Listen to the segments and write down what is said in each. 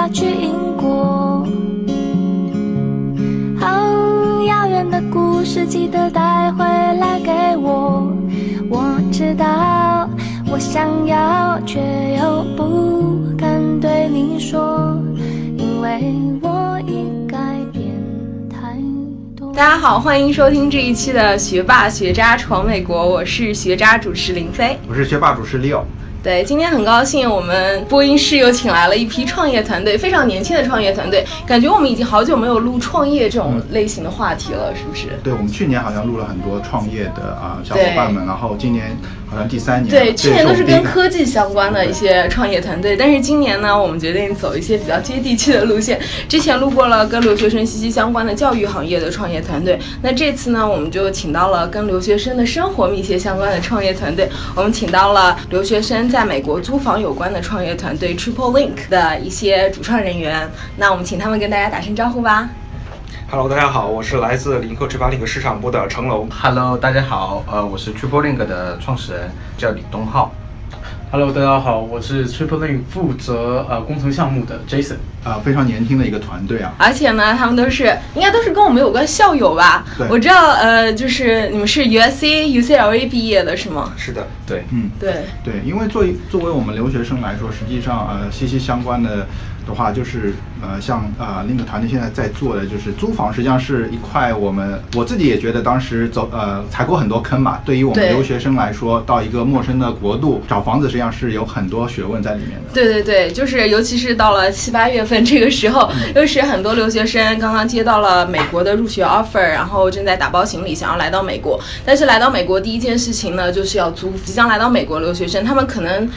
要去英国。好遥远的故事，记得带回来给我。我知道，我想要，却又不敢对你说，因为我已改变太多。大家好，欢迎收听这一期的《学霸学渣闯美国》，我是学渣主持林飞。我是学霸主持 Leo。对，今天很高兴，我们播音室又请来了一批创业团队，非常年轻的创业团队。感觉我们已经好久没有录创业这种类型的话题了，是不是？对，我们去年好像录了很多创业的啊小伙伴们，然后今年好像第三年。对，去年都是跟科技。相关的一些创业团队，但是今年呢，我们决定走一些比较接地气的路线。之前路过了跟留学生息息相关的教育行业的创业团队，那这次呢，我们就请到了跟留学生的生活密切相关的创业团队。我们请到了留学生在美国租房有关的创业团队 Triple Link 的一些主创人员。那我们请他们跟大家打声招呼吧。Hello，大家好，我是来自领克直达领克市场部的成龙。Hello，大家好，呃，我是 Triple Link 的创始人，叫李东浩。Hello，大家好，我是 Triple Link 负责呃工程项目的 Jason。啊、非常年轻的一个团队啊。而且呢，他们都是应该都是跟我们有关校友吧？对我知道，呃，就是你们是 USC、UCLA 毕业的是吗？是的，对，嗯，对。对，因为作为作为我们留学生来说，实际上呃息息相关的的话，就是呃像啊、另一个团队现在在做的就是租房，实际上是一块我们我自己也觉得当时走呃踩过很多坑嘛。对于我们留学生来说，到一个陌生的国度找房子，实际上是有很多学问在里面的。对对对，就是尤其是到了七八月份这个时候，又是很多留学生刚刚接到了美国的入学 offer，然后正在打包行李想要来到美国。但是来到美国第一件事情呢，就是要租。即将来到美国留学生，他们可能。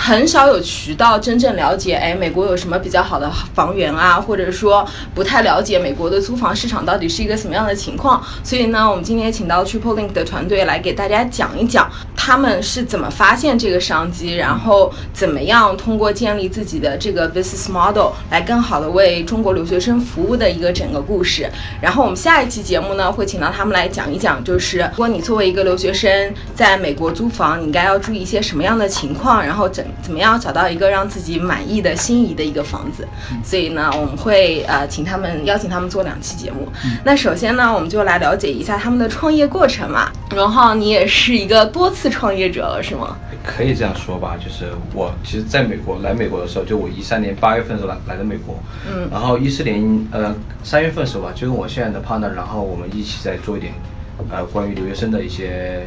很少有渠道真正了解，哎，美国有什么比较好的房源啊，或者说不太了解美国的租房市场到底是一个什么样的情况。所以呢，我们今天请到 Triple Link 的团队来给大家讲一讲他们是怎么发现这个商机，然后怎么样通过建立自己的这个 business model 来更好的为中国留学生服务的一个整个故事。然后我们下一期节目呢，会请到他们来讲一讲，就是如果你作为一个留学生在美国租房，你应该要注意一些什么样的情况，然后整怎么样找到一个让自己满意的心仪的一个房子。所以呢，我们会呃请他们邀请他们做两期节目。那首先呢，我们就来了解一下他们的创业过程嘛。荣浩，你也是一个多次创业者了，是吗？可以这样说吧，就是我其实在美国来美国的时候，就我一三年八月份的时候来来的美国，嗯然后一四年呃三月份的时候吧，就跟我现在的 partner，然后我们一起在做一点呃关于留学生的一些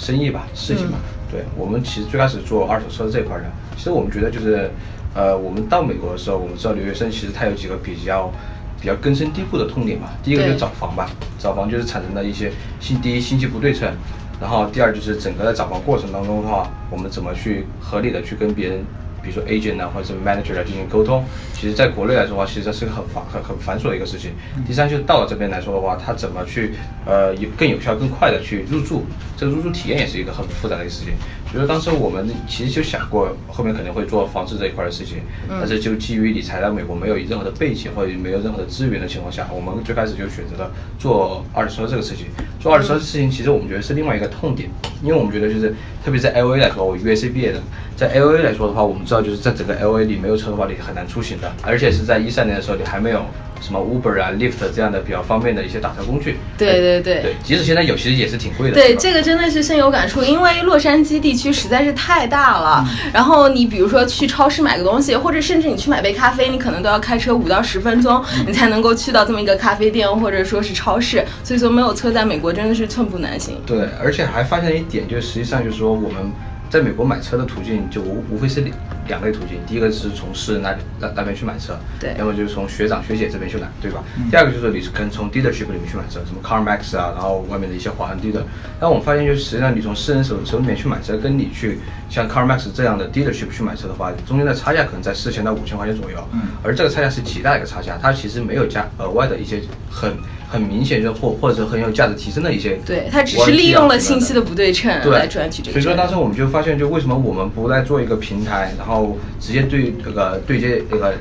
生意吧事情吧。对我们其实最开始做二手车这一块的，其实我们觉得就是呃我们到美国的时候，我们知道留学生其实他有几个比较。比较根深蒂固的痛点嘛，第一个就是找房吧，找房就是产生了一些新第一信息不对称，然后第二就是整个在找房过程当中的话，我们怎么去合理的去跟别人，比如说 agent 啊或者是 manager 来进行沟通，其实在国内来说的话，其实这是个很繁很很繁琐的一个事情。第三就是到了这边来说的话，他怎么去呃有更有效更快的去入住，这个入住体验也是一个很复杂的一个事情。所以说当时我们其实就想过后面肯定会做房子这一块的事情，但是就基于理财在美国没有任何的背景或者没有任何的资源的情况下，我们最开始就选择了做二手车这个事情。做二手车的事情，其实我们觉得是另外一个痛点，因为我们觉得就是特别在 L A 来说，我 USC 毕业的，在 L A 来说的话，我们知道就是在整个 L A 里没有车的话，你很难出行的，而且是在一三年的时候，你还没有什么 Uber 啊、Lyft 这样的比较方便的一些打车工具。对对对对，即使现在有，其实也是挺贵的。对，这个真的是深有感触，因为洛杉矶地区实在是太大了。然后你比如说去超市买个东西，或者甚至你去买杯咖啡，你可能都要开车五到十分钟，你才能够去到这么一个咖啡店或者说是超市。所以说没有车在美国真的是寸步难行。对，而且还发现一点，就是实际上就是说我们在美国买车的途径就无无非是两两类途径，第一个是从私人那那那边去买车，对要么就是从学长学姐这边去买，对吧？第二个就是你是可能从 dealership 里面去买车，什么 CarMax 啊，然后外面的一些华人 dealer。但我们发现就是实际上你从私人手手里面去买车，跟你去像 CarMax 这样的 dealership 去买车的话，中间的差价可能在四千到五千块钱左右，嗯而这个差价是极大的一个差价，它其实没有加额外的一些很很明显就或或者很有价值提升的一些，对，它只是利用了信息的不对称对来赚取这个所以说当时我们就发现，就为什么我们不来做一个平台，然后直接对这个对接那个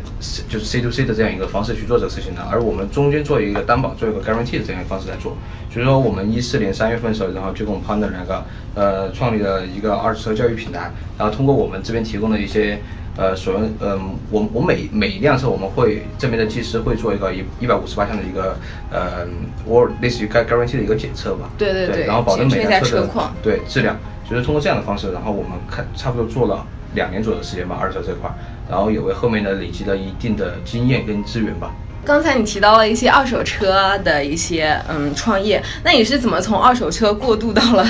就是 C to C 的这样一个方式去做这个事情呢？而我们中间做一个担保，做一个 guarantee 的这样一个方式来做。所以说我们一四年三月份的时候，然后就跟我们 partner 两个呃创立了一个二手车教育平台，然后通过我们这边提供的一些呃，首先，嗯，我我每每一辆车我们会这边的技师会做一个一一百五十八项的一个呃，我类似于 guarantee 的一个检测吧。对对对然后保证每辆车的对质量，就是通过这样的方式，然后我们看差不多做了两年左右的时间吧，二手车这块，然后也为后面的累积了一定的经验跟资源吧。刚才你提到了一些二手车的一些嗯创业，那你是怎么从二手车过渡到了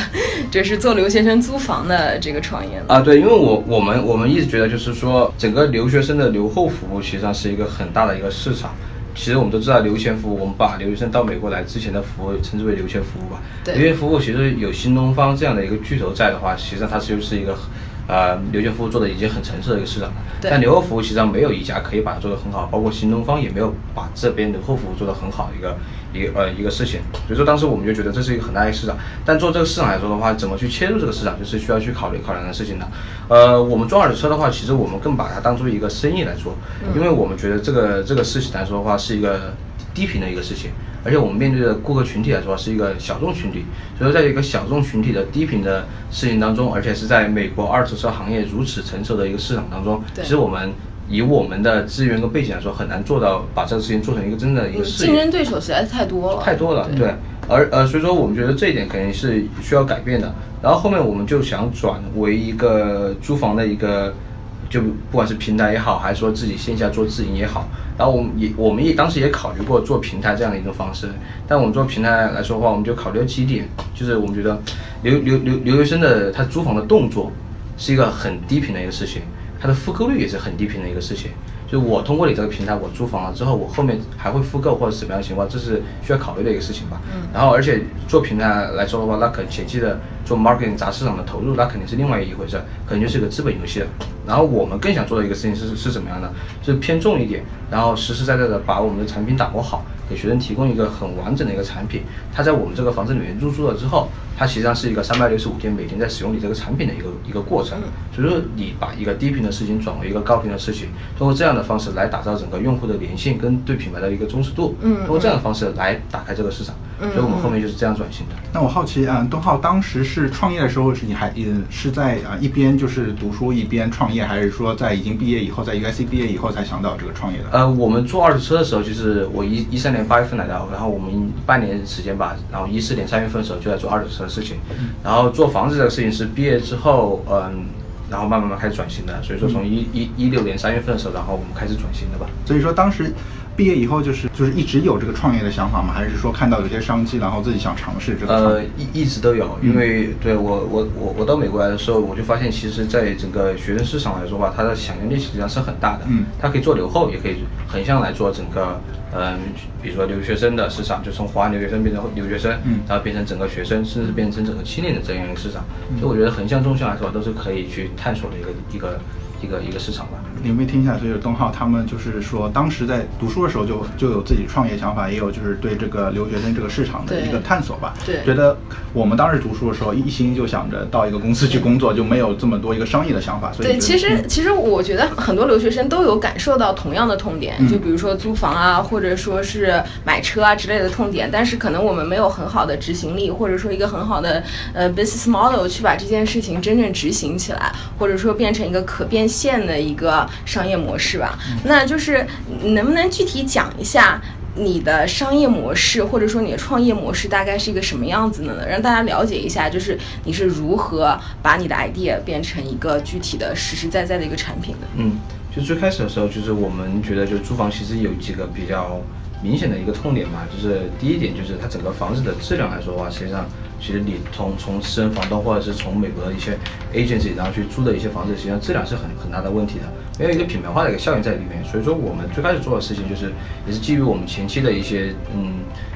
就是做留学生租房的这个创业呢？啊，对，因为我我们我们一直觉得就是说，整个留学生的留后服务实际上是一个很大的一个市场。其实我们都知道留前服务，我们把留学生到美国来之前的服务称之为留前服务吧。对留前服务其实有新东方这样的一个巨头在的话，实际上它就是一个。呃，留前服务做的已经很成熟的一个市场了，但留后服务实际上没有一家可以把它做得很好，包括新东方也没有把这边留后服务做得很好的一个一个呃一个事情。所以说当时我们就觉得这是一个很大的一个市场，但做这个市场来说的话，怎么去切入这个市场，就是需要去考虑考量的事情的。呃，我们做二手车的话，其实我们更把它当做一个生意来做，因为我们觉得这个这个事情来说的话，是一个低频的一个事情，而且我们面对的顾客群体来说是一个小众群体，所以说在一个小众群体的低频的事情当中，而且是在美国二手车行业如此成熟的一个市场当中，其实我们以我们的资源跟背景来说，很难做到把这个事情做成一个真正的一个事业。竞争对手实在是太多了，太多了，对。而呃，所以说我们觉得这一点肯定是需要改变的。然后后面我们就想转为一个租房的一个，就不管是平台也好，还是说自己线下做自营也好。然后我们也我们也当时也考虑过做平台这样的一种方式，但我们做平台来说的话，我们就考虑了几点，就是我们觉得留留留留学生的他租房的动作是一个很低频的一个事情，他的复购率也是很低频的一个事情。就我通过你这个平台，我租房了之后，我后面还会复购或者什么样的情况，这是需要考虑的一个事情吧。嗯。然后，而且做平台来说的话，那可能前期的做 marketing 砸市场的投入，那肯定是另外一回事，可能就是一个资本游戏了。然后我们更想做的一个事情是是怎么样的？就是偏重一点，然后实实在在的把我们的产品打磨好，给学生提供一个很完整的一个产品。他在我们这个房子里面入住了之后，它实际上是一个三百六十五天每天在使用你这个产品的一个一个过程。所以说，你把一个低频的事情转为一个高频的事情，通过这样的方式来打造整个用户的粘性跟对品牌的一个忠实度。嗯通过这样的方式来打开这个市场。嗯所以我们后面就是这样转型的。那我好奇，啊，东浩当时是创业的时候，是你还呃是在啊、一边就是读书一边创业，还是说在已经毕业以后，在 UIC 毕业以后才想到这个创业的？呃，我们做二手车的时候，就是我一一三年八月份来的，然后我们半年时间吧，然后一四年三月份的时候就在做二手车的事情，然后做房子这个事情是毕业之后，嗯，然后慢慢慢开始转型的，所以说从一一一六年三月份的时候，然后我们开始转型的吧。所以说当时毕业以后就是就是一直有这个创业的想法吗？还是说看到有些商机，然后自己想尝试这个呃，一一直都有，因为对我我我我到美国来的时候，我就发现，其实在整个学生市场来说吧，它的想象力实际上是很大的。嗯它可以做留后，也可以横向来做整个，嗯，比如说留学生的市场，就从华留学生变成留学生，嗯然后变成整个学生，甚至变成整个青年的这样一个市场。所以我觉得横向纵向来说，都是可以去探索的一个一个一个一个市场吧。你有没有听一下来，所以东浩他们就是说，当时在读书的时候就就有自己创业想法，也有就是对这个留学生这个市场的一个探索吧。对觉得我们当时读书的时候，一心就想着到一个公司去工作，就没有这么多一个商业的想法。所以对，其实其实我觉得很多留学生都有感受到同样的痛点，嗯就比如说租房啊，或者说是买车啊之类的痛点，但是可能我们没有很好的执行力，或者说一个很好的呃 business model 去把这件事情真正执行起来，或者说变成一个可变现的一个商业模式吧。那就是能不能具体讲一下？你的商业模式或者说你的创业模式大概是一个什么样子的呢？让大家了解一下，就是你是如何把你的 idea 变成一个具体的、实实在在的一个产品的。嗯，就最开始的时候，就是我们觉得，就租房其实有几个比较明显的一个痛点嘛，就是第一点就是它整个房子的质量来说的话，实际上其实你从从私人房东或者是从美国的一些 agency 然后去租的一些房子，实际上质量是很很大的问题的，没有一个品牌化的一个效应在里面。所以说我们最开始做的事情就是也是基于我们前期的一些嗯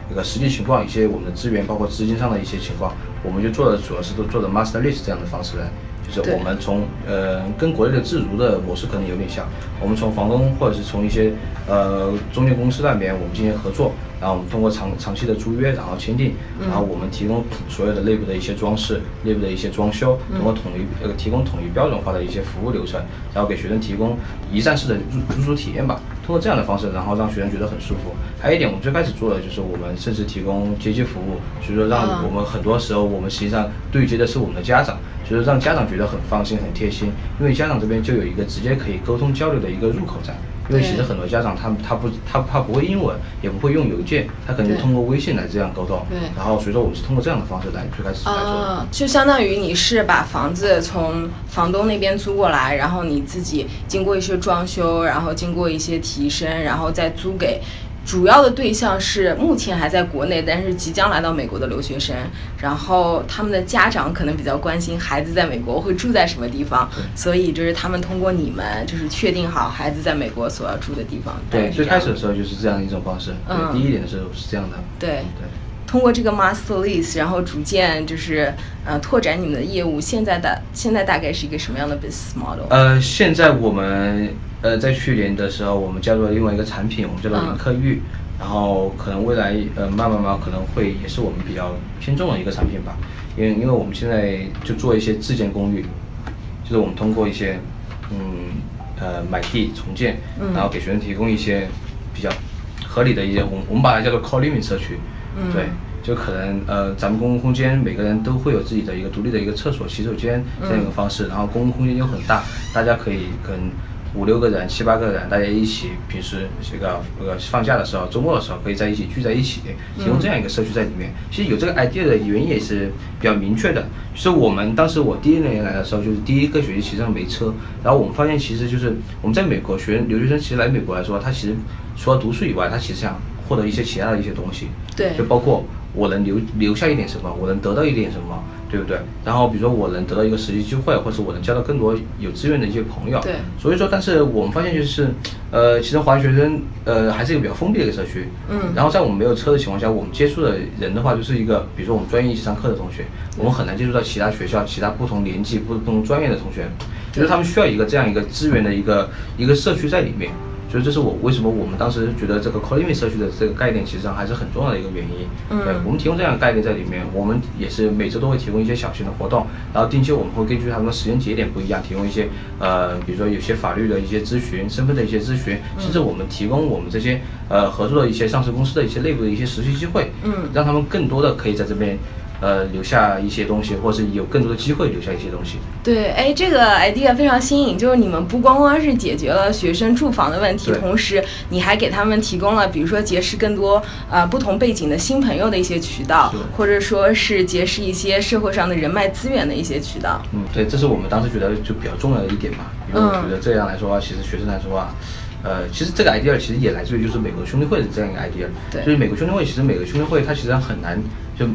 一个实际情况，一些我们的资源，包括资金上的一些情况，我们就做的主要是都做的 master list 这样的方式来。就是我们从呃跟国内的自如的模式可能有点像，我们从房东或者是从一些呃中介公司那边我们进行合作，然后我们通过长长期的租约，然后签订，然后我们提供所有的内部的一些装饰、内部的一些装修，通过统一呃提供统一标准化的一些服务流程，然后给学生提供一站式的入入住体验吧。通过这样的方式，然后让学生觉得很舒服。还有一点，我们最开始做的就是我们甚至提供接机服务，所以说让我们很多时候我们实际上对接的是我们的家长，所以说让家长觉得很放心、很贴心，因为家长这边就有一个直接可以沟通交流的一个入口在。因为其实很多家长他他不他他不会英文，也不会用邮件，他可能就通过微信来这样沟通。对。然后所以说我们是通过这样的方式来最开始来做的。就相当于你是把房子从房东那边租过来，然后你自己经过一些装修，然后经过一些提升，然后再租给。主要的对象是目前还在国内，但是即将来到美国的留学生。然后他们的家长可能比较关心孩子在美国会住在什么地方，所以就是他们通过你们就是确定好孩子在美国所要住的地方。对，最开始的时候就是这样一种方式。嗯，第一点的时候是这样的。对对，通过这个 master lease，然后逐渐就是呃拓展你们的业务。现在的现在大概是一个什么样的 business model？呃，现在我们。呃，在去年的时候，我们加入了另外一个产品，我们叫做林克玉，然后可能未来呃慢慢慢可能会也是我们比较偏重的一个产品吧，因为因为我们现在就做一些自建公寓，就是我们通过一些嗯呃买地重建，然后给学生提供一些比较合理的一些，我我们把它叫做 co living 社区，对，就可能呃咱们公共空间每个人都会有自己的一个独立的一个厕所、洗手间这样一个方式，然后公共空间又很大，大家可以跟。五六个人、七八个人，大家一起，平时这个呃放假的时候、周末的时候，可以在一起聚在一起，提供这样一个社区在里面。其实有这个 idea 的原因也是比较明确的，就是我们当时我第一年来的时候，就是第一个学期其实上没车，然后我们发现其实就是我们在美国学留学生，其实来美国来说，他其实除了读书以外，他其实想获得一些其他的一些东西，对，就包括我能留留下一点什么，我能得到一点什么。对不对？然后比如说我能得到一个实习机会，或者我能交到更多有资源的一些朋友。对。所以说，但是我们发现就是，呃，其实华学生呃还是一个比较封闭的一个社区。嗯。然后在我们没有车的情况下，我们接触的人的话，就是一个比如说我们专业一起上课的同学，我们很难接触到其他学校、其他不同年纪、不不同专业的同学，就是他们需要一个这样一个资源的一个一个社区在里面。所以这是我为什么我们当时觉得这个 c o l i v i n g 社区的这个概念，其实上还是很重要的一个原因。嗯，对我们提供这样的概念在里面，我们也是每周都会提供一些小型的活动，然后定期我们会根据他们的时间节点不一样，提供一些呃，比如说有些法律的一些咨询、身份的一些咨询，甚至我们提供我们这些呃合作的一些上市公司的一些内部的一些实习机会，嗯，让他们更多的可以在这边。呃，留下一些东西，或是有更多的机会留下一些东西。对，哎，这个 idea 非常新颖，就是你们不光光是解决了学生住房的问题，同时你还给他们提供了，比如说结识更多呃不同背景的新朋友的一些渠道，或者说是结识一些社会上的人脉资源的一些渠道。嗯，对，这是我们当时觉得就比较重要的一点嘛，因为我觉得这样来说的话，其实学生来说啊。呃，其实这个 idea 其实也来自于就是美国兄弟会的这样一个 idea，对，就是美国兄弟会，其实每个兄弟会它其实很难，就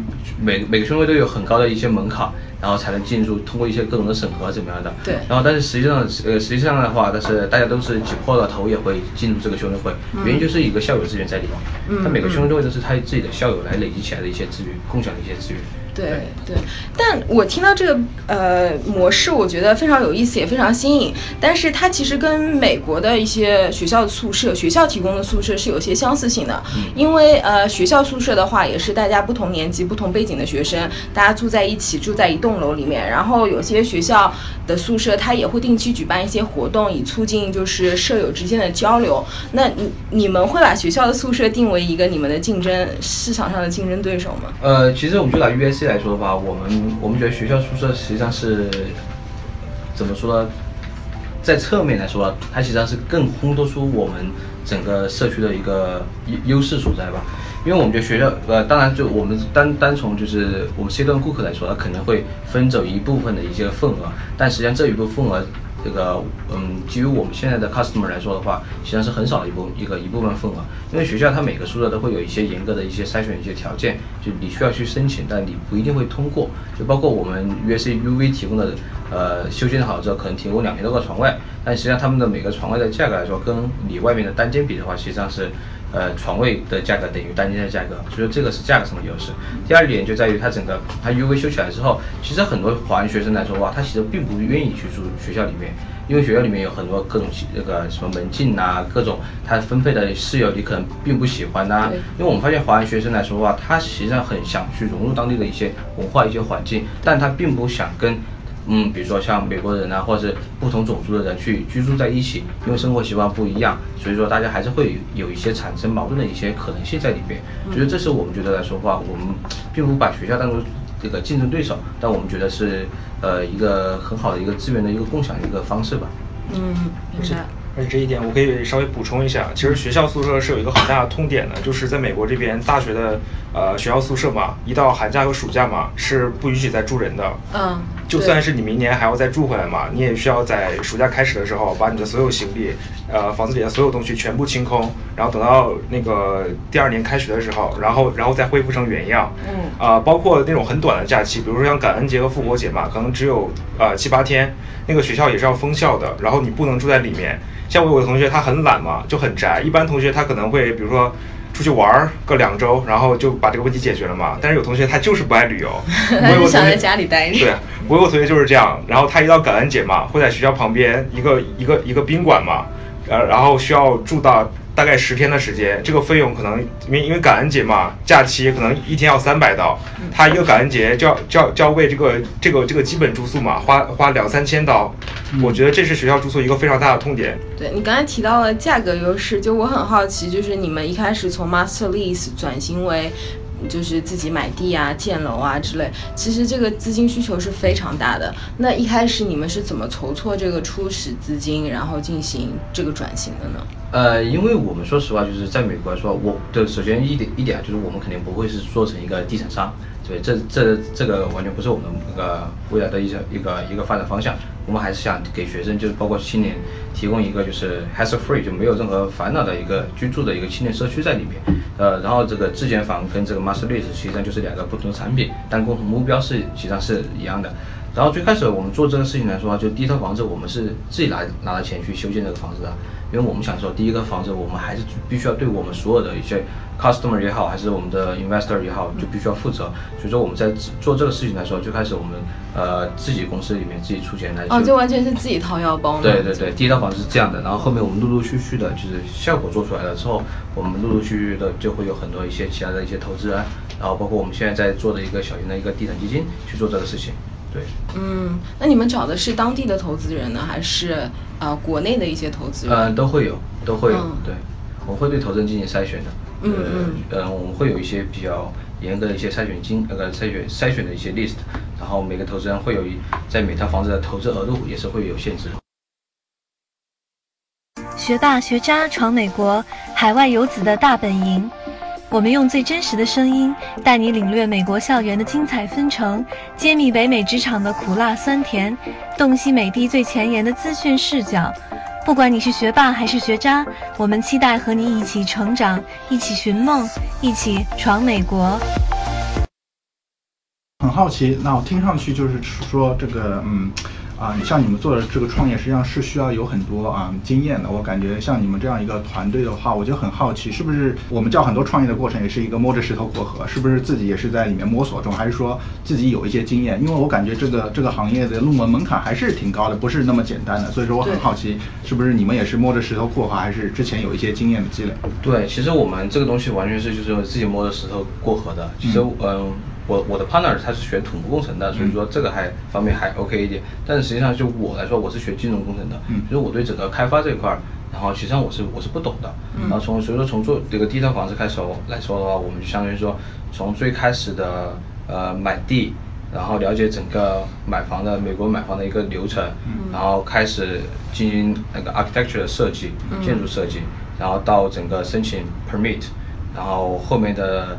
每每个兄弟会都有很高的一些门槛，然后才能进入，通过一些各种的审核怎么样的，对，然后但是实际上呃实际上的话，但是大家都是挤破了头也会进入这个兄弟会，原因就是一个校友资源在里面，嗯，它每个兄弟会都是他自己的校友来累积起来的一些资源，共享的一些资源。对对，但我听到这个呃模式，我觉得非常有意思，也非常新颖。但是它其实跟美国的一些学校的宿舍，学校提供的宿舍是有些相似性的。因为呃学校宿舍的话，也是大家不同年级、不同背景的学生，大家住在一起，住在一栋楼里面。然后有些学校的宿舍，它也会定期举办一些活动，以促进就是舍友之间的交流。那你你们会把学校的宿舍定为一个你们的竞争市场上的竞争对手吗？呃，其实我们就拿 U S C。来说的话，我们我们觉得学校宿舍实际上是怎么说呢？在侧面来说，它实际上是更烘托出我们整个社区的一个优优势所在吧。因为我们觉得学校，呃，当然就我们单单从就是我们 C 端顾客来说，它可能会分走一部分的一些份额，但实际上这一部分额。这个嗯，基于我们现在的 customer 来说的话，实际上是很少的一部一个一部分份额。因为学校它每个宿舍都会有一些严格的一些筛选一些条件，就你需要去申请，但你不一定会通过。就包括我们 U C U V 提供的，呃，修建好之后可能提供两千多个床位，但实际上他们的每个床位的价格来说，跟你外面的单间比的话，实际上是。呃，床位的价格等于单间的价格，所以说这个是价格上的优势。第二点就在于它整个它 UV 修起来之后，其实很多华人学生来说的话，他其实并不愿意去住学校里面，因为学校里面有很多各种那个什么门禁呐，各种他分配的室友你可能并不喜欢呐。因为我们发现华人学生来说的话，他实际上很想去融入当地的一些文化、一些环境，但他并不想跟。嗯，比如说像美国人啊，或者是不同种族的人去居住在一起，因为生活习惯不一样，所以说大家还是会有一些产生矛盾的一些可能性在里边。所以这是我们觉得来说话，我们并不把学校当做这个竞争对手，但我们觉得是呃一个很好的一个资源的一个共享的一个方式吧。嗯，明白。而且这一点我可以稍微补充一下，其实学校宿舍是有一个很大的痛点的，就是在美国这边大学的呃学校宿舍嘛，一到寒假和暑假嘛是不允许再住人的。嗯，就算是你明年还要再住回来嘛，你也需要在暑假开始的时候把你的所有行李，呃房子里的所有东西全部清空，然后等到那个第二年开学的时候，然后然后再恢复成原样。嗯，啊、包括那种很短的假期，比如说像感恩节和复活节嘛，可能只有呃七八天，那个学校也是要封校的，然后你不能住在里面。像我有个同学，他很懒嘛，就很宅。一般同学他可能会，比如说出去玩儿个两周，然后就把这个问题解决了嘛。但是有同学他就是不爱旅游，我他有想在家里待着。对，我有个同学就是这样，然后他一到感恩节嘛，会在学校旁边一个一个一个宾馆嘛，呃，然后需要住到大概十天的时间，这个费用可能因为因为感恩节嘛，假期可能一天要三百刀，他一个感恩节就要就要就要为这个这个这个基本住宿嘛，花花两三千刀，我觉得这是学校住宿一个非常大的痛点。对你刚才提到了价格优势，就我很好奇，就是你们一开始从 master lease 转型为。就是自己买地啊、建楼啊之类，其实这个资金需求是非常大的。那一开始你们是怎么筹措这个初始资金，然后进行这个转型的呢？呃，因为我们说实话，就是在美国来说，我的首先一点一点啊就是我们肯定不会是做成一个地产商，对，这这这个完全不是我们那个未来的一个一个一个发展方向。我们还是想给学生，就是包括青年，提供一个就是 hassle free 就没有任何烦恼的一个居住的一个青年社区在里面。呃，然后这个自建房跟这个 master lease 实际上就是两个不同的产品，但共同目标是实际上是一样的。然后最开始我们做这个事情来说，就第一套房子我们是自己拿拿了钱去修建这个房子的，因为我们想说第一个房子我们还是必须要对我们所有的一些 customer 也好，还是我们的 investor 也好，就必须要负责。所以说我们在做这个事情来说，最开始我们呃自己公司里面自己出钱来哦，修就完全是自己掏腰包。对对对，第一套房子是这样的，然后后面我们陆陆续续的，就是效果做出来了之后，我们陆陆续续的就会有很多一些其他的一些投资人，然后包括我们现在在做的一个小型的一个地产基金去做这个事情。对，嗯，那你们找的是当地的投资人呢，还是呃国内的一些投资人？嗯，都会有，都会有，嗯对，我们会对投资人进行筛选的。嗯呃嗯呃，我们会有一些比较严格的一些筛选经那个筛选筛选的一些 list，然后每个投资人会有一在每套房子的投资额度也是会有限制。学霸学渣闯美国，海外游子的大本营。我们用最真实的声音，带你领略美国校园的精彩纷呈，揭秘北美职场的苦辣酸甜，洞悉美的最前沿的资讯视角。不管你是学霸还是学渣，我们期待和你一起成长，一起寻梦，一起闯美国。很好奇，那我听上去就是说这个，嗯，啊，像你们做的这个创业，实际上是需要有很多啊经验的。我感觉像你们这样一个团队的话，我就很好奇，是不是我们叫很多创业的过程也是一个摸着石头过河？是不是自己也是在里面摸索中，还是说自己有一些经验？因为我感觉这个这个行业的入门门槛还是挺高的，不是那么简单的。所以说我很好奇，是不是你们也是摸着石头过河，还是之前有一些经验的积累？对，其实我们这个东西完全是就是自己摸着石头过河的。其实，嗯，我我的 partner 他是学土木工程的，所以说这个还方面还 OK 一点。但是实际上就我来说，我是学金融工程的，嗯就是我对整个开发这一块儿，然后实际上我是我是不懂的。然后从所以说从做这个第一套房子开始来说的话，我们就相当于说从最开始的呃买地。然后了解整个买房的美国买房的一个流程，然后开始进行那个 architecture 的设计、建筑设计，然后到整个申请 permit，然后后面的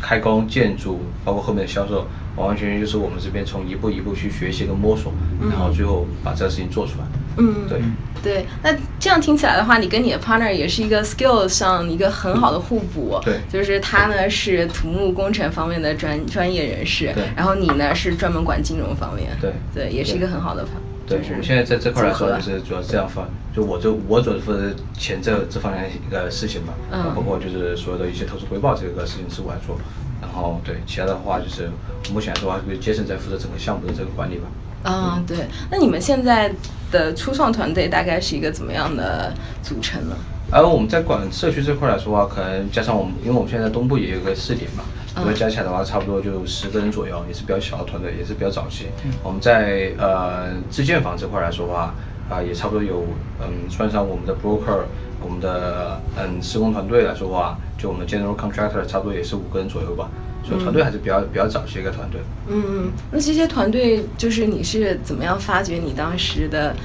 开工、建筑，包括后面的销售，完完全全就是我们这边从一步一步去学习跟摸索，然后最后把这个事情做出来。嗯，对。对，那这样听起来的话，你跟你的 partner 也是一个 skill 上一个很好的互补。对就是他呢是土木工程方面的专专业人士，对然后你呢是专门管金融方面。对对，也是一个很好的。对，我们现在在这块来说，就是主要是这样分，就我就我主要负责钱这这方面一个事情嘛，嗯包括就是所有的一些投资回报这个事情是我来做，然后对其他的话就是目前来说就是杰森在负责整个项目的这个管理吧。嗯，对。那你们现在的初创团队大概是一个怎么样的组成呢？而我们在管社区这块来说的话，可能加上我们，因为我们现在东部也有个试点嘛，所以加起来的话，差不多就十个人左右，也是比较小的团队，也是比较早期。我们在呃自建房这块来说的话，啊也差不多有，嗯，算上我们的 broker，我们的嗯施工团队来说的话，就我们 general contractor 差不多也是五个人左右吧，所以团队还是比较比较早期一个团队。嗯嗯，那这些团队就是你是怎么样发掘你当时的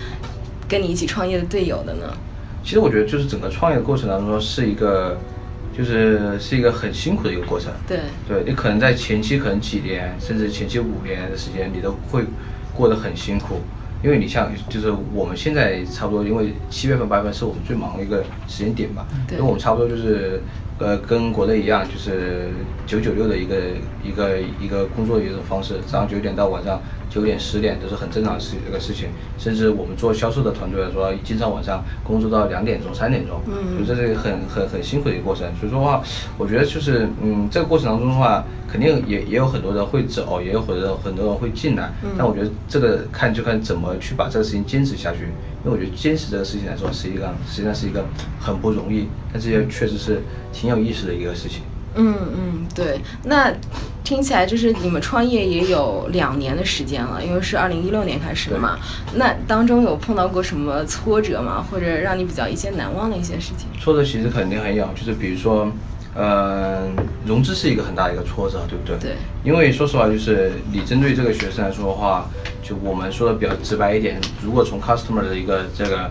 跟你一起创业的队友的呢？其实我觉得就是整个创业的过程当中是一个，就是是一个很辛苦的一个过程。对，对你可能在前期可能几年，甚至前期五年的时间，你都会过得很辛苦，因为你像就是我们现在差不多，因为七月份八月份是我们最忙的一个时间点吧，对。因为我们差不多就是呃跟国内一样，就是九九六的一个一个一个工作的一种方式，早上九点到晚上九点十点都是很正常的事这个事情，甚至我们做销售的团队来说，经常晚上工作到两点钟、三点钟，嗯所以这是很很很辛苦的一个过程。所以说的话，我觉得就是嗯，这个过程当中的话，肯定也也有很多人会走，也有很多人很多人会进来，但我觉得这个看就看怎么去把这个事情坚持下去。因为我觉得坚持这个事情来说，是一个实际上是一个很不容易，但这也确实是挺有意思的一个事情。嗯嗯，对。那听起来就是你们创业也有两年的时间了，因为是二零一六年开始的嘛。那当中有碰到过什么挫折吗？或者让你比较一些难忘的一些事情？挫折其实肯定很有，就是比如说，呃，融资是一个很大的一个挫折，对不对？对。因为说实话，就是你针对这个学生来说的话，就我们说的比较直白一点，如果从 customer 的一个这个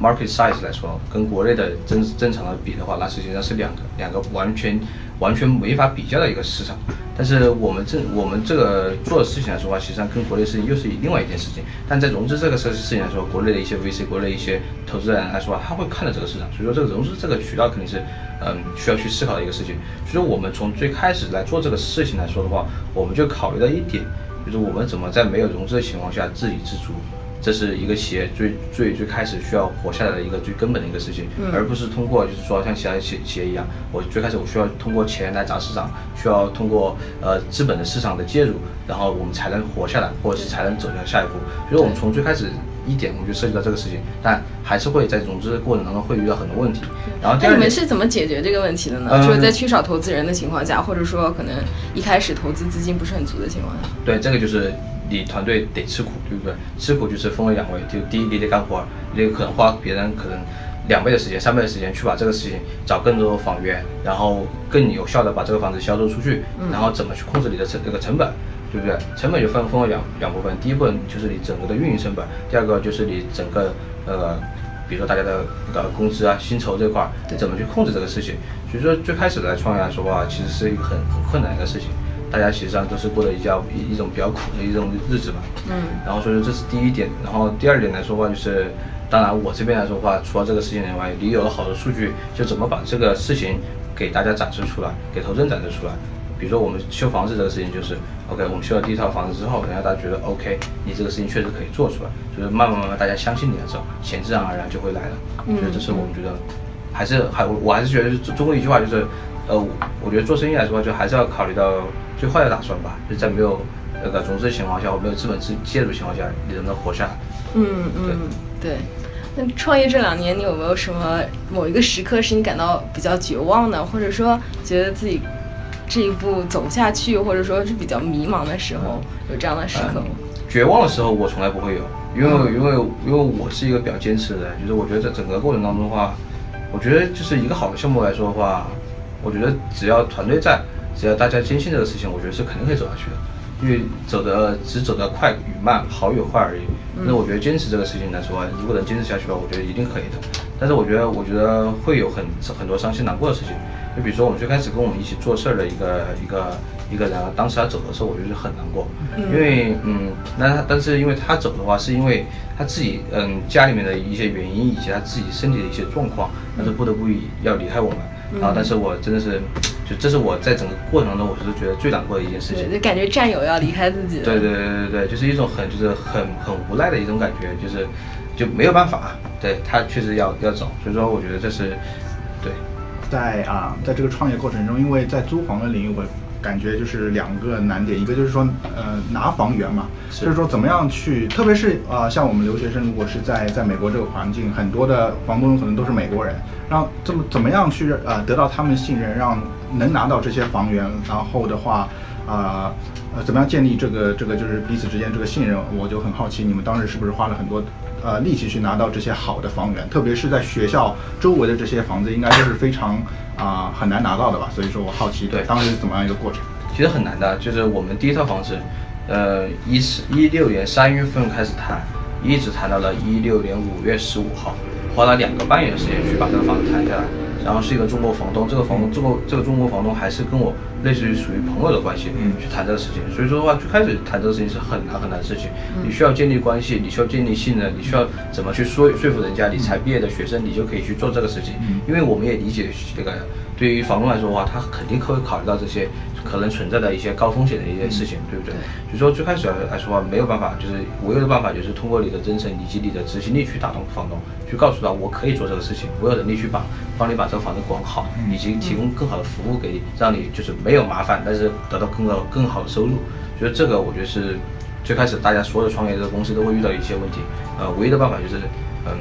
market size 来说，跟国内的正正常的比的话，那实际上是两个两个完全完全没法比较的一个市场。但是我们这我们这个做的事情来说的话，实际上跟国内事情又是另外一件事情。但在融资这个事事情来说，国内的一些 VC、国内一些投资人来说，他会看到这个市场，所以说这个融资这个渠道肯定是嗯需要去思考的一个事情。所以说我们从最开始来做这个事情来说的话，我们就考虑到一点，就是我们怎么在没有融资的情况下自给自足。这是一个企业最最最开始需要活下来的一个最根本的一个事情，而不是通过就是说像其他企企业一样，我最开始我需要通过钱来砸市场，需要通过呃资本的市场的介入，然后我们才能活下来，或者是才能走向下一步。所以我们从最开始一点我们就涉及到这个事情，但还是会在融资的过程当中会遇到很多问题。然后第那你们是怎么解决这个问题的呢？嗯就是在缺少投资人的情况下，或者说可能一开始投资资金不是很足的情况下。对，这个就是你团队得吃苦，对不对？吃苦就是分为两位，就第一你得干活，你可能花别人可能两倍的时间、三倍的时间去把这个事情找更多的房源，然后更有效的把这个房子销售出去，然后怎么去控制你的成这个成本。对不对？成本就分分为两两部分，第一部分就是你整个的运营成本，第二个就是你整个呃，比如说大家的呃工资啊、薪酬这块儿对怎么去控制这个事情。所以说最开始来创业来说的话，其实是一个很很困难的事情。大家实际上都是过的一较一一种比较苦的一种日子吧。嗯然后所以说这是第一点，然后第二点来说的话就是，当然我这边来说的话，除了这个事情以外，你有了好的数据，就怎么把这个事情给大家展示出来，给投资人展示出来。比如说我们修房子这个事情，就是 OK，我们修了第一套房子之后，然后大家觉得 OK，你这个事情确实可以做出来，就是慢慢慢慢大家相信你的时候，钱自然而然就会来了。嗯所以这是我们觉得，还是还我我还是觉得中中国一句话就是，呃，我觉得做生意来说，就还是要考虑到最坏的打算吧，就是在没有那个融资的情况下，或没有资本资介入的情况下，你能不能活下来？嗯嗯，对。那创业这两年，你有没有什么某一个时刻是你感到比较绝望的，或者说觉得自己这一步走不下去，或者说是比较迷茫的时候，有这样的时刻吗？绝望的时候我从来不会有，因为因为因为我是一个比较坚持的人，就是我觉得在整个过程当中的话，我觉得就是一个好的项目来说的话，我觉得只要团队在，只要大家坚信这个事情，我觉得是肯定可以走下去的。因为走的只走得快与慢，好与坏而已。那我觉得坚持这个事情来说，如果能坚持下去的话，我觉得一定可以的。但是我觉得，我觉得会有很很多伤心难过的事情。就比如说我们最开始跟我们一起做事儿的一个一个一个人啊，当时他走的时候，我觉得很难过，因为嗯，那他但是因为他走的话，是因为他自己嗯家里面的一些原因，以及他自己身体的一些状况，但是不得不要离开我们。然后，但是我真的是，就这是我在整个过程中，我是觉得最难过的一件事情对，。就感觉战友要离开自己了。对对对对对，就是一种很就是很很无奈的一种感觉，就是就没有办法，对他确实要要走，所以说我觉得这是对。在啊，在这个创业过程中，因为在租房的领域，我感觉就是两个难点，一个就是说，呃，拿房源嘛，是就是说怎么样去，特别是啊、像我们留学生，如果是在在美国这个环境，很多的房东可能都是美国人，让这么怎么样去呃得到他们信任，让能拿到这些房源，然后的话。啊呃，怎么样建立这个这个就是彼此之间这个信任？我就很好奇，你们当时是不是花了很多呃力气去拿到这些好的房源？特别是在学校周围的这些房子，应该都是非常啊、很难拿到的吧？所以说我好奇，对当时是怎么样一个过程？其实很难的，就是我们第一套房子，呃，一四一六年三月份开始谈，一直谈到了一六年五月十五号，花了两个半月的时间去把这个房子谈下来。然后是一个中国房东，这个房东，这个这个中国房东还是跟我类似于属于朋友的关系，嗯去谈这个事情。所以说的话，最开始谈这个事情是很难很难的事情，你需要建立关系，你需要建立信任，你需要怎么去说说服人家，你才毕业的学生，你就可以去做这个事情。因为我们也理解这个，对于房东来说的话，他肯定会考虑到这些可能存在的一些高风险的一些事情，对不对？所以说最开始来说的话，没有办法，就是唯一的办法就是通过你的真诚以及你的执行力去打动房东，去告诉他我可以做这个事情，我有能力去把帮你把这个房子管好，以及提供更好的服务给你，让你就是没有麻烦，但是得到更高更好的收入。所以这个我觉得是最开始大家所有创业的公司都会遇到一些问题，呃，唯一的办法就是嗯。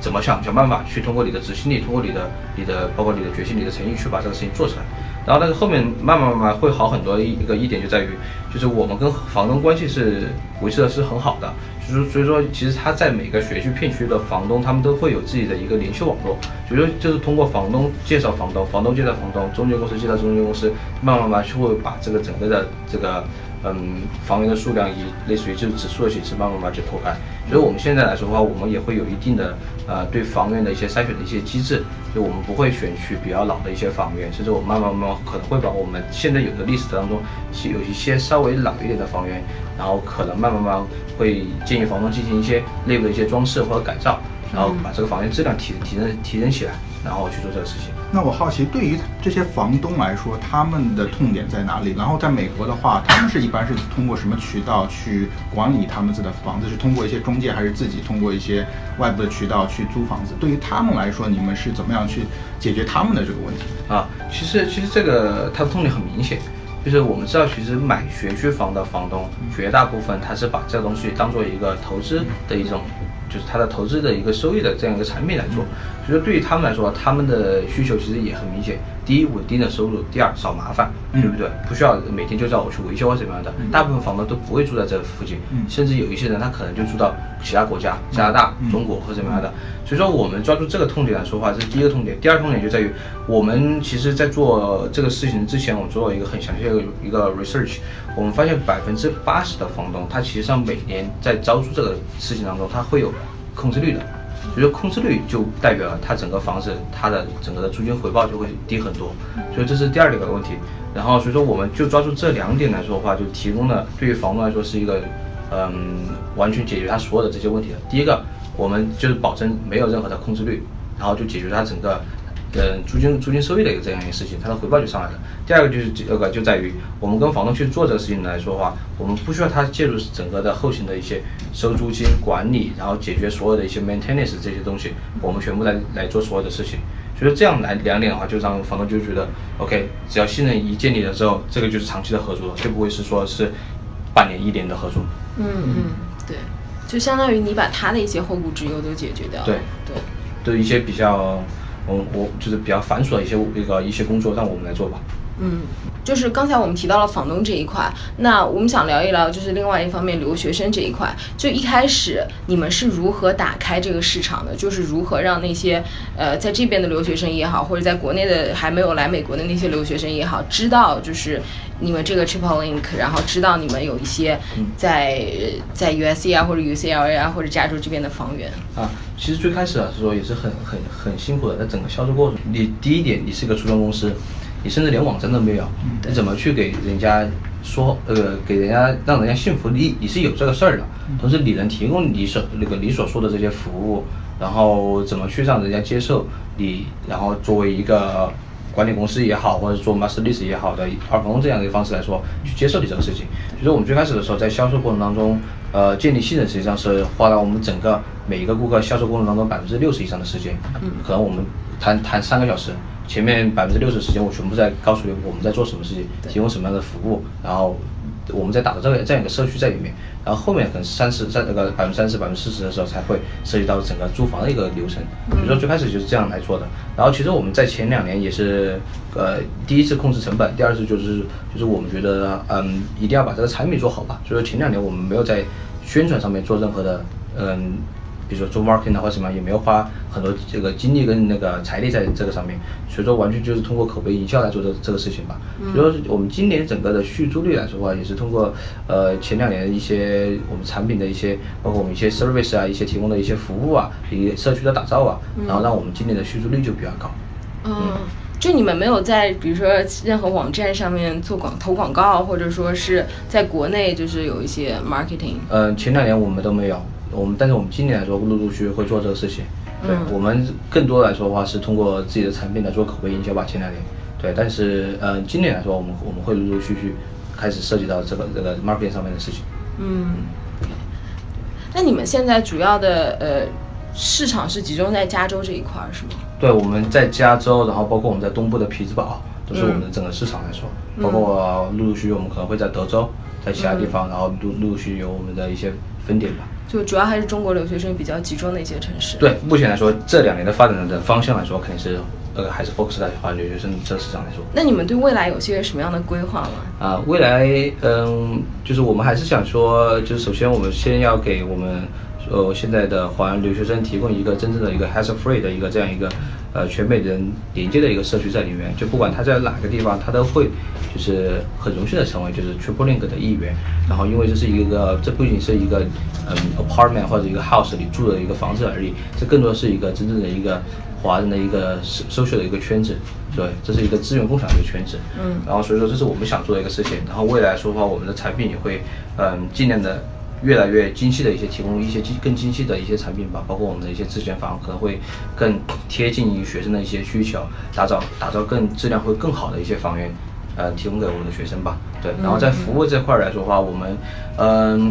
怎么想想办法去通过你的执行力，通过你的你的包括你的决心、你的诚意去把这个事情做出来。然后，但是后面慢慢慢慢会好很多。一一个一点就在于，就是我们跟房东关系是维持的是很好的，就是所以说，其实他在每个学区片区的房东，他们都会有自己的一个联系网络。所以说，就是通过房东介绍房东，房东介绍房东，中介公司介绍中介公司，慢慢慢慢就会把这个整个的这个嗯房源的数量以类似于就是指数的形式慢慢慢慢去拓开。所以我们现在来说的话，我们也会有一定的呃对房源的一些筛选的一些机制，就我们不会选取比较老的一些房源，甚至我慢慢慢慢可能会把我们现在有的历史当中有一些稍微老一点的房源，然后可能慢慢慢慢会建议房东进行一些内部的一些装饰或者改造，然后把这个房源质量提提升提升起来，然后去做这个事情。那我好奇，对于这些房东来说，他们的痛点在哪里？然后在美国的话，他们是一般是通过什么渠道去管理他们自己的房子？是通过一些中介，还是自己通过一些外部的渠道去租房子？对于他们来说，你们是怎么样去解决他们的这个问题？啊，其实其实这个它的痛点很明显，就是我们知道，其实买学区房的房东，绝大部分他是把这个东西当做一个投资的一种，就是他的投资的一个收益的这样一个产品来做。所以说对于他们来说，他们的需求其实也很明显。第一，稳定的收入；第二，少麻烦，嗯对不对？不需要每天就叫我去维修或怎么样的。大部分房东都不会住在这附近，嗯甚至有一些人他可能就住到其他国家，加拿大、嗯中国或怎么样的。所以说，我们抓住这个痛点来说话，这是第一个痛点。第二个痛点就在于，我们其实在做这个事情之前，我们做了一个很详细的一个 research，我们发现百分之八十的房东，他其实上每年在招租这个事情当中，他会有控制率的。所以说控制率就代表了他整个房子它的整个的租金回报就会低很多，所以这是第二个问题。然后所以说我们就抓住这两点来说的话，就提供了对于房东来说是一个嗯完全解决他所有的这些问题的。第一个，我们就是保证没有任何的控制率，然后就解决他整个嗯租金租金收益的一个这样一个事情，它的回报就上来了。第二个就是这个就在于我们跟房东去做这个事情来说的话，我们不需要他介入整个的后勤的一些收租金管理，然后解决所有的一些 maintenance 这些东西，我们全部来来做所有的事情。所以说这样来两点的话，就让房东就觉得 OK，只要信任一建立了之后，这个就是长期的合作，就不会是说是半年一年的合作。嗯嗯，对，就相当于你把他的一些后顾之忧都解决掉了。对对。对一些比较，我我就是比较繁琐的一些那个一些工作，让我们来做吧。嗯，就是刚才我们提到了房东这一块，那我们想聊一聊，就是另外一方面留学生这一块。就一开始你们是如何打开这个市场的？就是如何让那些呃在这边的留学生也好，或者在国内的还没有来美国的那些留学生也好，知道就是你们这个 Triple Link，然后知道你们有一些在在 USC 啊或者 UCLA 啊或者加州这边的房源。啊，其实最开始啊是说也是很很很辛苦的，在整个销售过程，你第一点你是一个初创公司，你甚至连网站都没有，你怎么去给人家说呃给人家让人家信服你你是有这个事儿的，同时你能提供你所那个你所说的这些服务，然后怎么去让人家接受你，然后作为一个。管理公司也好，或者做 master list 也好的二房东这样的一个方式来说，去接受你这个事情。就是我们最开始的时候，在销售过程当中，呃，建立信任实际上是花了我们整个每一个顾客销售过程当中百分之六十以上的时间。嗯，可能我们谈谈三个小时，前面百分之六十时间我全部在告诉你我们在做什么事情，提供什么样的服务，然后我们在打造这个这样一个社区在里面，然后后面可能三十在那个百分之三十、百分之四十的时候才会涉及到整个租房的一个流程。比如说最开始就是这样来做的，然后其实我们在前两年也是呃第一次控制成本，第二次就是就是我们觉得嗯一定要把这个产品做好吧，所以说前两年我们没有在宣传上面做任何的嗯。比如说做 marketing 啊或什么，也没有花很多这个精力跟那个财力在这个上面，所以说完全就是通过口碑营销来做这这个事情吧。所以说我们今年整个的续租率来说的话，也是通过呃前两年一些我们产品的一些，包括我们一些 service 啊，一些提供的一些服务啊，一些社区的打造啊，然后让我们今年的续租率就比较高。嗯，就你们没有在比如说任何网站上面做广投广告，或者说是在国内就是有一些 marketing。嗯，前两年我们都没有。我们但是我们今年来说，陆陆续续会做这个事情。对我们更多来说的话，是通过自己的产品来做口碑营销吧。前两年，对，但是呃，今年来说，我们我们会陆陆续续开始涉及到这个这个 marketing 上面的事情。嗯。那你们现在主要的呃市场是集中在加州这一块是吗？对，我们在加州，然后包括我们在东部的匹兹堡，都是我们的整个市场来说。包括陆陆续续，我们可能会在德州，在其他地方，然后陆陆续有我们的一些分点吧。就主要还是中国留学生比较集中的一些城市。对，目前来说，这两年的发展的方向来说，肯定是呃还是 focus 在华人留学生这个市场来说。那你们对未来有些什么样的规划吗？啊，未来嗯，就是我们还是想说，就是首先我们先要给我们呃现在的华人留学生提供一个真正的一个 hassle free 的一个这样一个。呃，全美人连接的一个社区在里面，就不管他在哪个地方，他都会就是很荣幸的成为就是 Triple Link 的一员。然后，因为这是一个，这不仅是一个嗯 apartment 或者一个 house 里住的一个房子而已，这更多是一个真正的一个华人的一个 social 的一个圈子。对，这是一个资源共享的一个圈子。嗯。然后，所以说这是我们想做的一个事情。然后，未来说的话，我们的产品也会嗯尽量的。越来越精细的一些提供一些精更精细的一些产品吧，包括我们的一些自建房可能会更贴近于学生的一些需求，打造打造更质量会更好的一些房源，呃，提供给我们的学生吧。对，然后在服务这块来说的话，我们嗯，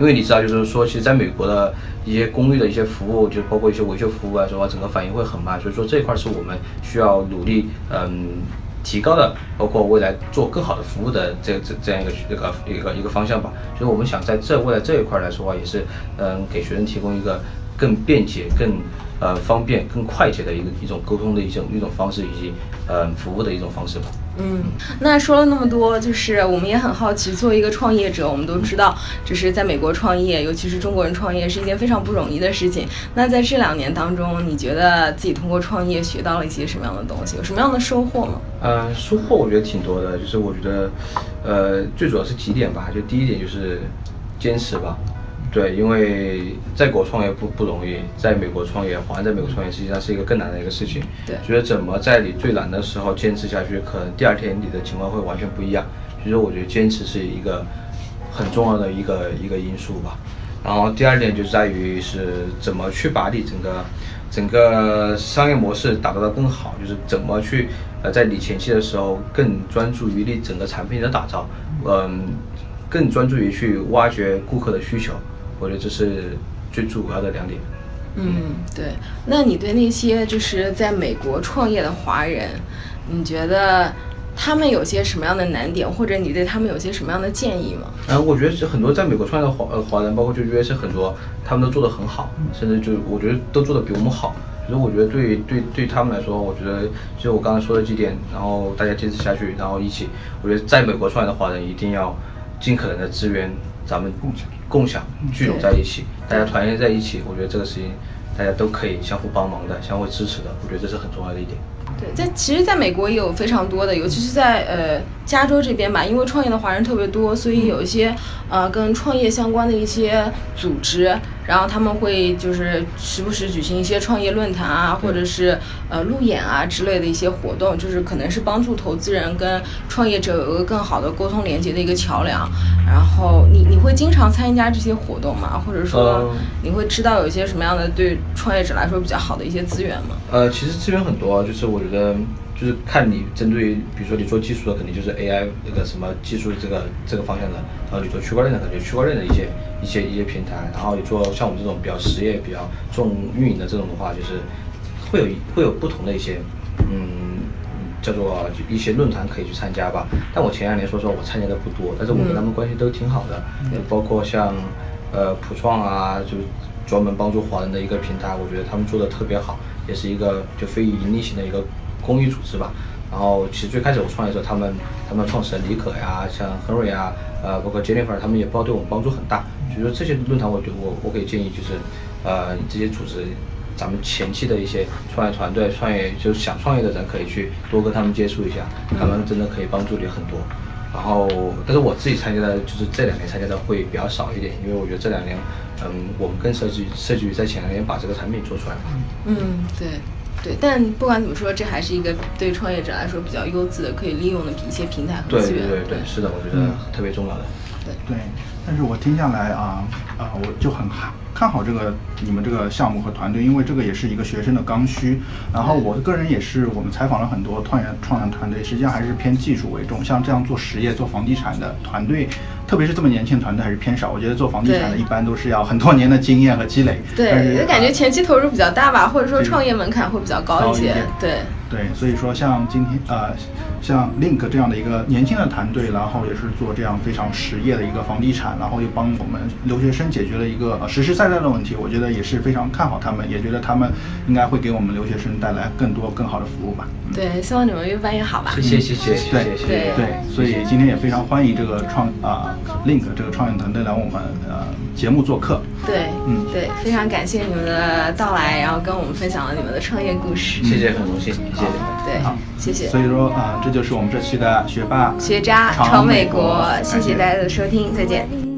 因为你知道，就是说，其实在美国的一些公寓的一些服务，就包括一些维修服务来说的话，整个反应会很慢，所以说这一块是我们需要努力嗯。提高的，包括未来做更好的服务的这这这样一个一个一个一个方向吧。所以我们想在这未来这一块来说话，也是嗯给学生提供一个更便捷、更呃方便、更快捷的一个一种沟通的一种一种方式，以及呃服务的一种方式吧。嗯，那说了那么多，就是我们也很好奇，作为一个创业者，我们都知道，就是在美国创业，尤其是中国人创业，是一件非常不容易的事情。那在这两年当中，你觉得自己通过创业学到了一些什么样的东西？有什么样的收获吗？呃，收获我觉得挺多的，就是我觉得，呃，最主要是几点吧。就第一点就是坚持吧。对，因为在国创业不不容易，在美国创业，华人在美国创业实际上是一个更难的一个事情。对，觉得怎么在你最难的时候坚持下去，可能第二天你的情况会完全不一样。所以说，我觉得坚持是一个很重要的一个一个因素吧。然后第二点就在于是怎么去把你整个整个商业模式打造的更好，就是怎么去呃在你前期的时候更专注于你整个产品的打造，嗯，更专注于去挖掘顾客的需求。我觉得这是最主要的两点。嗯，对。那你对那些就是在美国创业的华人，你觉得他们有些什么样的难点，或者你对他们有些什么样的建议吗？嗯，我觉得是很多在美国创业的华呃华人，包括就约是很多，他们都做得很好，甚至就我觉得都做得比我们好。所以我觉得对对对他们来说，我觉得就我刚才说的几点，然后大家坚持下去，然后一起，我觉得在美国创业的华人一定要尽可能的资源。咱们共享、共享、聚拢在一起，大家团结在一起，我觉得这个事情大家都可以相互帮忙的、相互支持的，我觉得这是很重要的一点。对，在其实，在美国也有非常多的，尤其是在呃加州这边吧，因为创业的华人特别多，所以有一些呃跟创业相关的一些组织。然后他们会就是时不时举行一些创业论坛啊，或者是呃路演啊之类的一些活动，就是可能是帮助投资人跟创业者有一个更好的沟通连接的一个桥梁。然后你你会经常参加这些活动吗？或者说你会知道有一些什么样的对创业者来说比较好的一些资源吗？呃，其实资源很多，就是我觉得。就是看你针对，比如说你做技术的，肯定就是 AI 那个什么技术这个这个方向的，然后你做区块链的，肯定区块链的一些一些一些平台，然后你做像我们这种比较实业、比较重运营的这种的话，就是会有会有不同的一些嗯叫做一些论坛可以去参加吧。但我前两年说实话我参加的不多，但是我跟他们关系都挺好的，就包括像呃普创啊，就专门帮助华人的一个平台，我觉得他们做的特别好，也是一个就非盈利型的一个公益组织吧。然后其实最开始我创业的时候，他们他们创始人李可呀，像 Henry 啊，呃，包括 Jennifer，他们也帮对我们帮助很大。所以说这些论坛，我觉得我我可以建议就是，呃，这些组织，咱们前期的一些创业团队、创业就是想创业的人，可以去多跟他们接触一下，他们真的可以帮助你很多。然后，但是我自己参加的，就是这两年参加的会比较少一点，因为我觉得这两年，嗯，我们更设计设计于在前两年把这个产品做出来。嗯，对。对，但不管怎么说，这还是一个对创业者来说比较优质的、可以利用的一些平台和资源。对对对，是的，我觉得特别重要的。对对，但是我听下来啊啊，我就很看看好这个你们这个项目和团队，因为这个也是一个学生的刚需。然后我个人也是，我们采访了很多创业创业团队，实际上还是偏技术为重。像这样做实业、做房地产的团队，特别是这么年轻的团队还是偏少。我觉得做房地产的一般都是要很多年的经验和积累。对，就感觉前期投入比较大吧，或者说创业门槛会比较高一些。对。对，所以说像今天呃，像 Link 这样的一个年轻的团队，然后也是做这样非常实业的一个房地产，然后又帮我们留学生解决了一个实实在在的问题，我觉得也是非常看好他们，也觉得他们应该会给我们留学生带来更多更好的服务吧。对，希望你们越办越好吧。谢谢谢谢谢谢。对对，所以今天也非常欢迎这个创啊 Link 这个创业团队来我们呃节目做客。对，嗯对，非常感谢你们的到来，然后跟我们分享了你们的创业故事。谢谢，很荣幸。谢谢，对，好，谢谢。所以说，啊，这就是我们这期的学霸学渣闯美国，谢谢大家的收听，再见。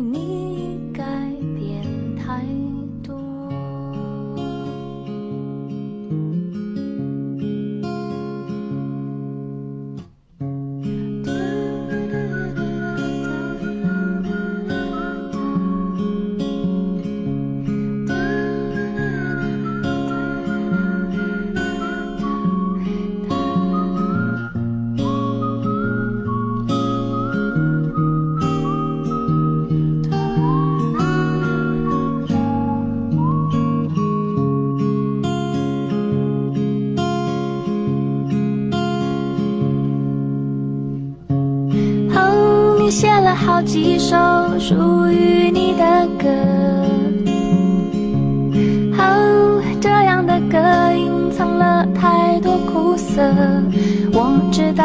属于你的歌，哦，这样的歌隐藏了太多苦涩。我知道